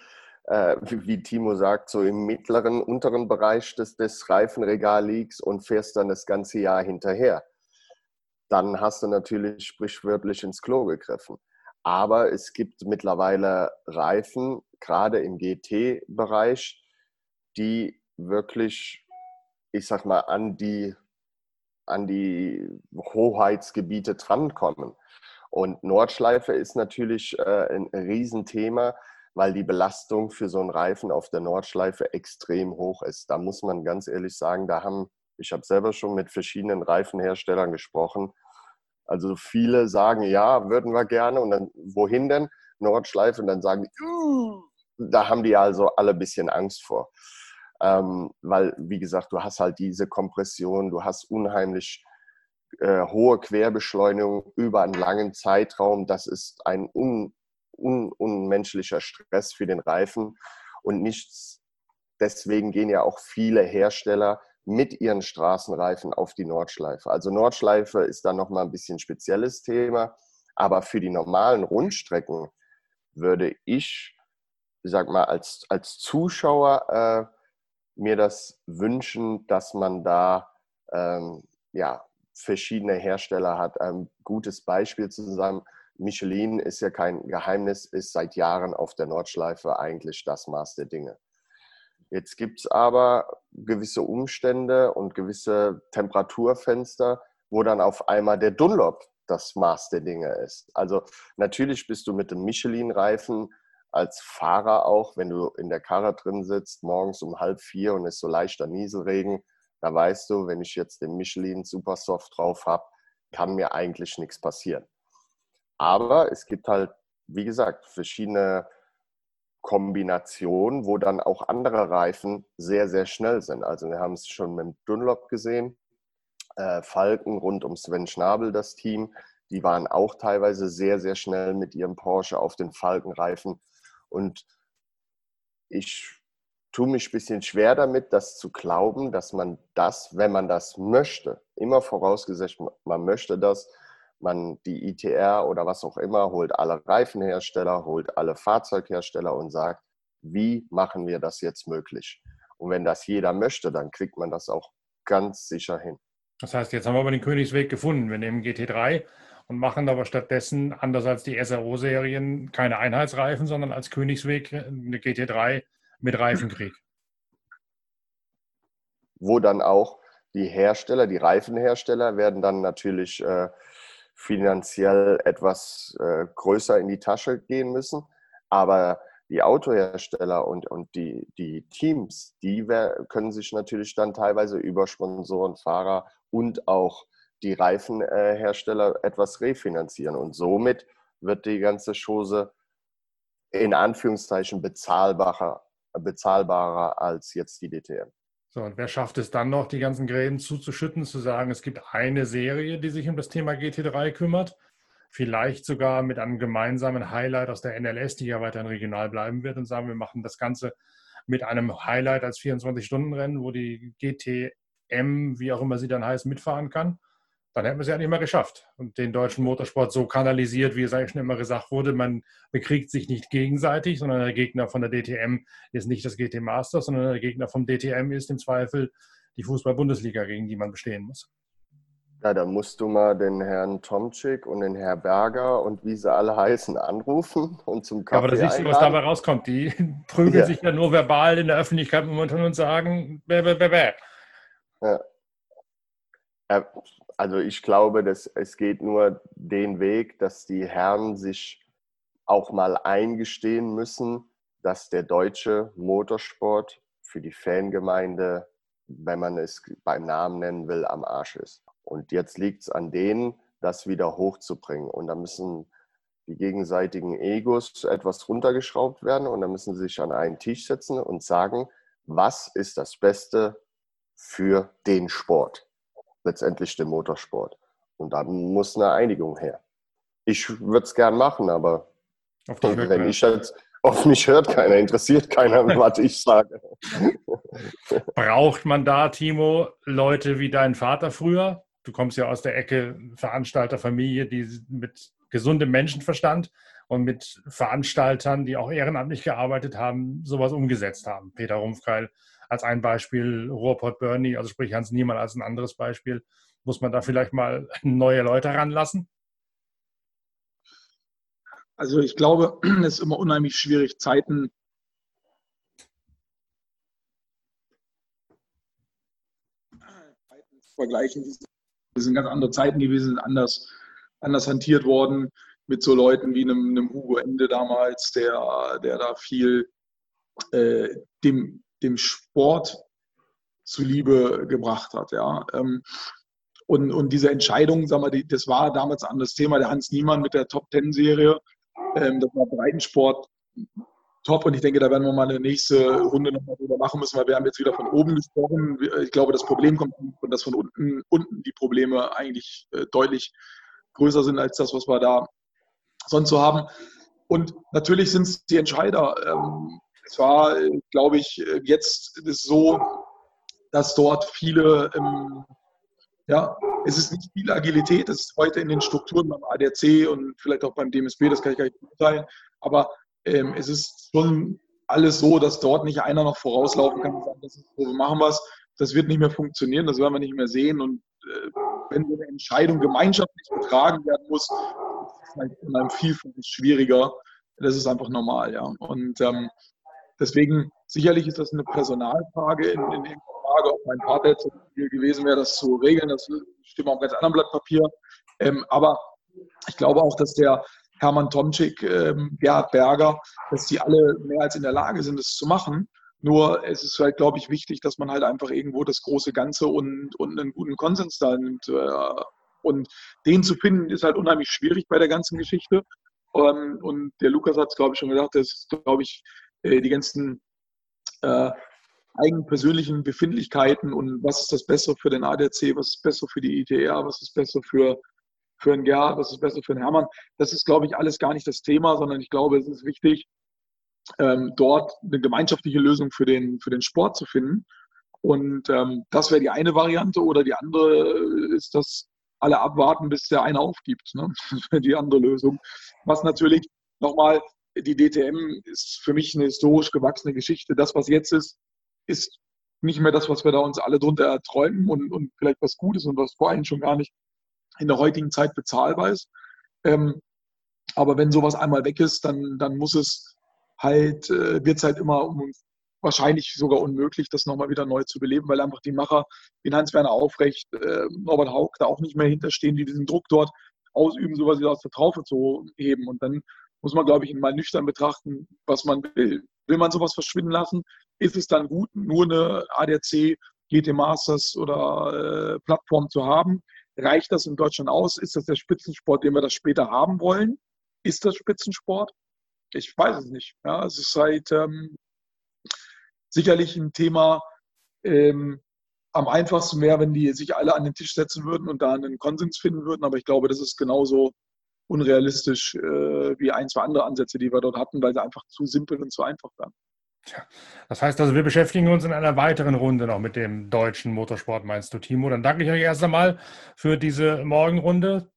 S3: äh, wie Timo sagt, so im mittleren, unteren Bereich des, des Reifenregal liegst und fährst dann das ganze Jahr hinterher. Dann hast du natürlich sprichwörtlich ins Klo gegriffen. Aber es gibt mittlerweile Reifen, gerade im GT-Bereich, die wirklich, ich sag mal, an die an die Hoheitsgebiete drankommen. Und Nordschleife ist natürlich äh, ein Riesenthema, weil die Belastung für so einen Reifen auf der Nordschleife extrem hoch ist. Da muss man ganz ehrlich sagen, da haben, ich habe selber schon mit verschiedenen Reifenherstellern gesprochen. Also viele sagen, ja, würden wir gerne. Und dann, wohin denn? Nordschleife. Und dann sagen die, da haben die also alle ein bisschen Angst vor. Ähm, weil, wie gesagt, du hast halt diese Kompression, du hast unheimlich äh, hohe Querbeschleunigung über einen langen Zeitraum. Das ist ein un, un, unmenschlicher Stress für den Reifen. Und nichts, deswegen gehen ja auch viele Hersteller mit ihren Straßenreifen auf die Nordschleife. Also Nordschleife ist dann nochmal ein bisschen spezielles Thema. Aber für die normalen Rundstrecken würde ich, ich sag mal, als, als Zuschauer äh, mir das wünschen, dass man da ähm, ja, verschiedene Hersteller hat. Ein gutes Beispiel zusammen. Michelin ist ja kein Geheimnis, ist seit Jahren auf der Nordschleife eigentlich das Maß der Dinge. Jetzt gibt es aber gewisse Umstände und gewisse Temperaturfenster, wo dann auf einmal der Dunlop das Maß der Dinge ist. Also natürlich bist du mit dem Michelin-Reifen als Fahrer auch, wenn du in der Karre drin sitzt, morgens um halb vier und es so leichter Nieselregen, da weißt du, wenn ich jetzt den Michelin Supersoft drauf habe, kann mir eigentlich nichts passieren. Aber es gibt halt, wie gesagt, verschiedene Kombinationen, wo dann auch andere Reifen sehr, sehr schnell sind. Also wir haben es schon mit Dunlop gesehen, äh, Falken rund um Sven Schnabel, das Team, die waren auch teilweise sehr, sehr schnell mit ihrem Porsche auf den Falkenreifen. Und ich tue mich ein bisschen schwer damit, das zu glauben, dass man das, wenn man das möchte, immer vorausgesetzt, man möchte das, man die ITR oder was auch immer, holt alle Reifenhersteller, holt alle Fahrzeughersteller und sagt, wie machen wir das jetzt möglich? Und wenn das jeder möchte, dann kriegt man das auch ganz sicher hin.
S1: Das heißt, jetzt haben wir aber den Königsweg gefunden. Wir nehmen GT3 und machen aber stattdessen, anders als die SRO-Serien, keine Einheitsreifen, sondern als Königsweg eine GT3 mit Reifenkrieg.
S3: Wo dann auch die Hersteller, die Reifenhersteller werden dann natürlich äh, finanziell etwas äh, größer in die Tasche gehen müssen. Aber die Autohersteller und, und die, die Teams, die können sich natürlich dann teilweise über Sponsoren, Fahrer und auch die Reifenhersteller etwas refinanzieren. Und somit wird die ganze Chose in Anführungszeichen bezahlbarer, bezahlbarer als jetzt die DTM.
S1: So, und wer schafft es dann noch, die ganzen Gräben zuzuschütten, zu sagen, es gibt eine Serie, die sich um das Thema GT3 kümmert? Vielleicht sogar mit einem gemeinsamen Highlight aus der NLS, die ja weiterhin regional bleiben wird, und sagen, wir machen das Ganze mit einem Highlight als 24-Stunden-Rennen, wo die GTM, wie auch immer sie dann heißt, mitfahren kann, dann hätten wir es ja nicht mehr geschafft und den deutschen Motorsport so kanalisiert, wie es eigentlich schon immer gesagt wurde. Man bekriegt sich nicht gegenseitig, sondern der Gegner von der DTM ist nicht das GT Masters, sondern der Gegner vom DTM ist im Zweifel die Fußball-Bundesliga, gegen die man bestehen muss.
S3: Ja, dann musst du mal den Herrn Tomczyk und den Herrn Berger und wie sie alle heißen anrufen und zum Kaffee
S1: ja, Aber das du, was dabei rauskommt. Die prügeln ja. sich ja nur verbal in der Öffentlichkeit momentan und sagen, bäh, bäh, bäh, bäh.
S3: Ja. Also ich glaube, dass es geht nur den Weg, dass die Herren sich auch mal eingestehen müssen, dass der deutsche Motorsport für die Fangemeinde, wenn man es beim Namen nennen will, am Arsch ist. Und jetzt liegt es an denen, das wieder hochzubringen. Und da müssen die gegenseitigen Egos etwas runtergeschraubt werden und da müssen sie sich an einen Tisch setzen und sagen, was ist das Beste für den Sport? Letztendlich den Motorsport. Und da muss eine Einigung her. Ich würde es gern machen, aber wenn ich jetzt auf mich hört keiner, interessiert keiner, was ich sage.
S1: Braucht man da, Timo, Leute wie dein Vater früher? Du kommst ja aus der Ecke Veranstalterfamilie, die mit gesundem Menschenverstand und mit Veranstaltern, die auch ehrenamtlich gearbeitet haben, sowas umgesetzt haben. Peter Rumpfkeil als ein Beispiel, Ruhrpott Bernie, also sprich Hans Niemann als ein anderes Beispiel. Muss man da vielleicht mal neue Leute ranlassen?
S4: Also ich glaube, es ist immer unheimlich schwierig, Zeiten vergleichen. Das sind ganz andere Zeiten gewesen, anders, anders hantiert worden mit so Leuten wie einem, einem Hugo Ende damals, der, der da viel äh, dem, dem Sport zuliebe gebracht hat. Ja. Ähm, und, und diese Entscheidung, sagen wir, die, das war damals ein anderes Thema. Der Hans Niemann mit der Top-Ten-Serie, ähm, das war Breitensport top. Und ich denke, da werden wir mal eine nächste Runde nochmal drüber machen müssen, weil wir haben jetzt wieder von oben gesprochen. Ich glaube, das Problem kommt und dass von unten, unten die Probleme eigentlich äh, deutlich größer sind als das, was wir da sonst so haben. Und natürlich sind es die Entscheider. Ähm, es war, glaube ich, jetzt ist so, dass dort viele, ähm, ja, es ist nicht viel Agilität, es ist heute in den Strukturen beim ADAC und vielleicht auch beim DMSB, das kann ich gar nicht mitteilen, aber ähm, es ist schon alles so, dass dort nicht einer noch vorauslaufen kann und sagen, das ist so, wir machen was. Das wird nicht mehr funktionieren, das werden wir nicht mehr sehen. Und äh, wenn so eine Entscheidung gemeinschaftlich getragen werden muss, ist es halt in einem Vielfalt schwieriger. Das ist einfach normal, ja. Und ähm, Deswegen, sicherlich ist das eine Personalfrage in, in der Frage, ob mein Vater jetzt gewesen wäre, das zu regeln. Das stimmt auf ganz anderen Blatt Papier. Ähm, aber ich glaube auch, dass der Hermann Tomczyk, ähm, Gerhard Berger, dass die alle mehr als in der Lage sind, das zu machen. Nur es ist halt, glaube ich, wichtig, dass man halt einfach irgendwo das große Ganze und, und einen guten Konsens da nimmt. Äh, und den zu finden, ist halt unheimlich schwierig bei der ganzen Geschichte. Ähm, und der Lukas hat es, glaube ich, schon gesagt, das ist, glaube ich, die ganzen äh, eigenpersönlichen Befindlichkeiten und was ist das Bessere für den ADAC, was ist besser für die ITR, was ist besser für, für einen Gerhard, was ist besser für einen Hermann. Das ist, glaube ich, alles gar nicht das Thema, sondern ich glaube, es ist wichtig, ähm, dort eine gemeinschaftliche Lösung für den, für den Sport zu finden. Und ähm, das wäre die eine Variante oder die andere ist, dass alle abwarten, bis der eine aufgibt. Ne? Das wäre die andere Lösung. Was natürlich nochmal die DTM ist für mich eine historisch gewachsene Geschichte. Das, was jetzt ist, ist nicht mehr das, was wir da uns alle drunter erträumen und, und vielleicht was Gutes und was vor allem schon gar nicht in der heutigen Zeit bezahlbar ist. Ähm, aber wenn sowas einmal weg ist, dann, dann muss es halt, äh, wird es halt immer um, wahrscheinlich sogar unmöglich, das nochmal wieder neu zu beleben, weil einfach die Macher wie Hans-Werner Aufrecht, äh, Norbert Haug da auch nicht mehr hinterstehen, die diesen Druck dort ausüben, sowas wieder aus der Traufe zu heben. Und dann muss man, glaube ich, mal nüchtern betrachten, was man will. Will man sowas verschwinden lassen? Ist es dann gut, nur eine ADAC, GT Masters oder äh, Plattform zu haben? Reicht das in Deutschland aus? Ist das der Spitzensport, den wir das später haben wollen? Ist das Spitzensport? Ich weiß es nicht. Ja, es ist halt ähm, sicherlich ein Thema, ähm, am einfachsten wäre, wenn die sich alle an den Tisch setzen würden und da einen Konsens finden würden. Aber ich glaube, das ist genauso unrealistisch äh, wie ein, zwei andere Ansätze, die wir dort hatten, weil sie einfach zu simpel und zu einfach waren.
S1: Das heißt also, wir beschäftigen uns in einer weiteren Runde noch mit dem deutschen Motorsport, meinst du, Timo? Dann danke ich euch erst einmal für diese Morgenrunde.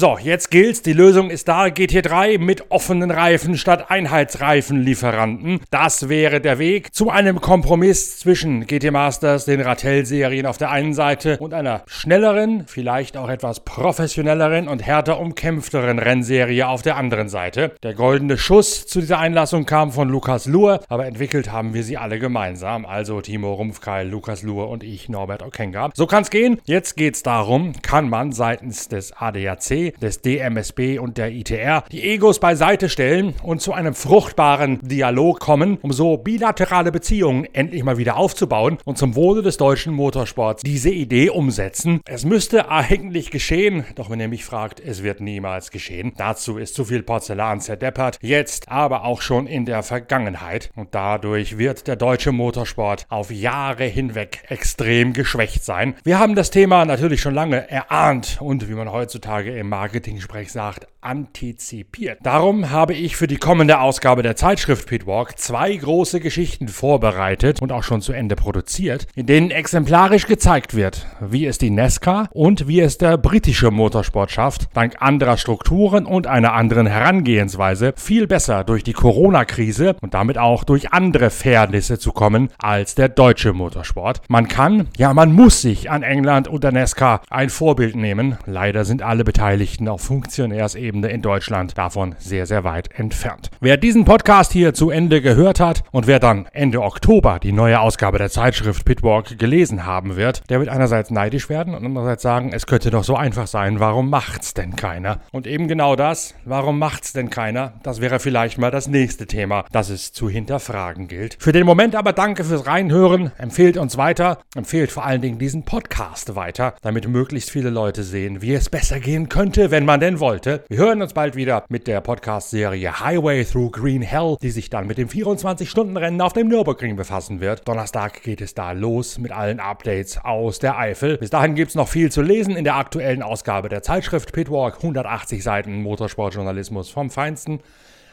S1: So, jetzt gilt's. Die Lösung ist da. GT3 mit offenen Reifen statt Einheitsreifenlieferanten. Das wäre der Weg zu einem Kompromiss zwischen GT Masters, den Ratell-Serien auf der einen Seite und einer schnelleren, vielleicht auch etwas professionelleren und härter umkämpfteren Rennserie auf der anderen Seite. Der goldene Schuss zu dieser Einlassung kam von Lukas Luhr, aber entwickelt haben wir sie alle gemeinsam. Also Timo Rumpfkeil, Lukas Luhr und ich, Norbert Okenga. So kann's gehen. Jetzt geht's darum, kann man seitens des ADAC des DMSB und der ITR die Egos beiseite stellen und zu einem fruchtbaren Dialog kommen, um so bilaterale Beziehungen endlich mal wieder aufzubauen und zum Wohle des deutschen Motorsports diese Idee umsetzen. Es müsste eigentlich geschehen, doch wenn ihr mich fragt, es wird niemals geschehen. Dazu ist zu viel Porzellan zerdeppert, jetzt aber auch schon in der Vergangenheit und dadurch wird der deutsche Motorsport auf Jahre hinweg extrem geschwächt sein. Wir haben das Thema natürlich schon lange erahnt und wie man heutzutage im Marketing-Sprech sagt, antizipiert. Darum habe ich für die kommende Ausgabe der Zeitschrift Pitwalk zwei große Geschichten vorbereitet und auch schon zu Ende produziert, in denen exemplarisch gezeigt wird, wie es die Nesca und wie es der britische Motorsport schafft, dank anderer Strukturen und einer anderen Herangehensweise viel besser durch die Corona-Krise und damit auch durch andere Fairnisse zu kommen als der deutsche Motorsport. Man kann, ja man muss sich an England und der Nesca ein Vorbild nehmen. Leider sind alle Beteiligten auf Funktionärsebene in Deutschland davon sehr, sehr weit entfernt. Wer diesen Podcast hier zu Ende gehört hat und wer dann Ende Oktober die neue Ausgabe der Zeitschrift Pitwalk gelesen haben wird, der wird einerseits neidisch werden und andererseits sagen, es könnte doch so einfach sein, warum macht's denn keiner? Und eben genau das, warum macht's denn keiner? Das wäre vielleicht mal das nächste Thema, das es zu hinterfragen gilt. Für den Moment aber danke fürs Reinhören, empfehlt uns weiter, empfehlt vor allen Dingen diesen Podcast weiter, damit möglichst viele Leute sehen, wie es besser gehen könnte, wenn man denn wollte. Wir hören uns bald wieder mit der Podcast-Serie Highway Through Green Hell, die sich dann mit dem 24-Stunden-Rennen auf dem Nürburgring befassen wird. Donnerstag geht es da los mit allen Updates aus der Eifel. Bis dahin gibt es noch viel zu lesen in der aktuellen Ausgabe der Zeitschrift Pitwalk. 180 Seiten Motorsportjournalismus vom Feinsten.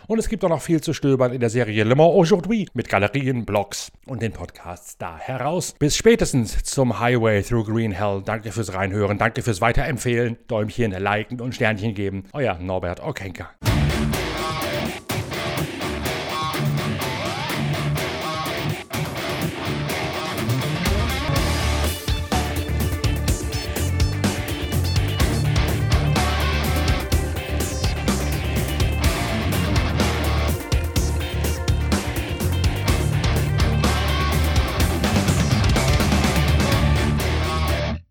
S1: Und es gibt auch noch viel zu stöbern in der Serie Le Mans Aujourd'hui mit Galerien, Blogs und den Podcasts da heraus. Bis spätestens zum Highway Through Green Hell. Danke fürs Reinhören, danke fürs Weiterempfehlen, Däumchen, Liken und Sternchen geben. Euer Norbert Okenka.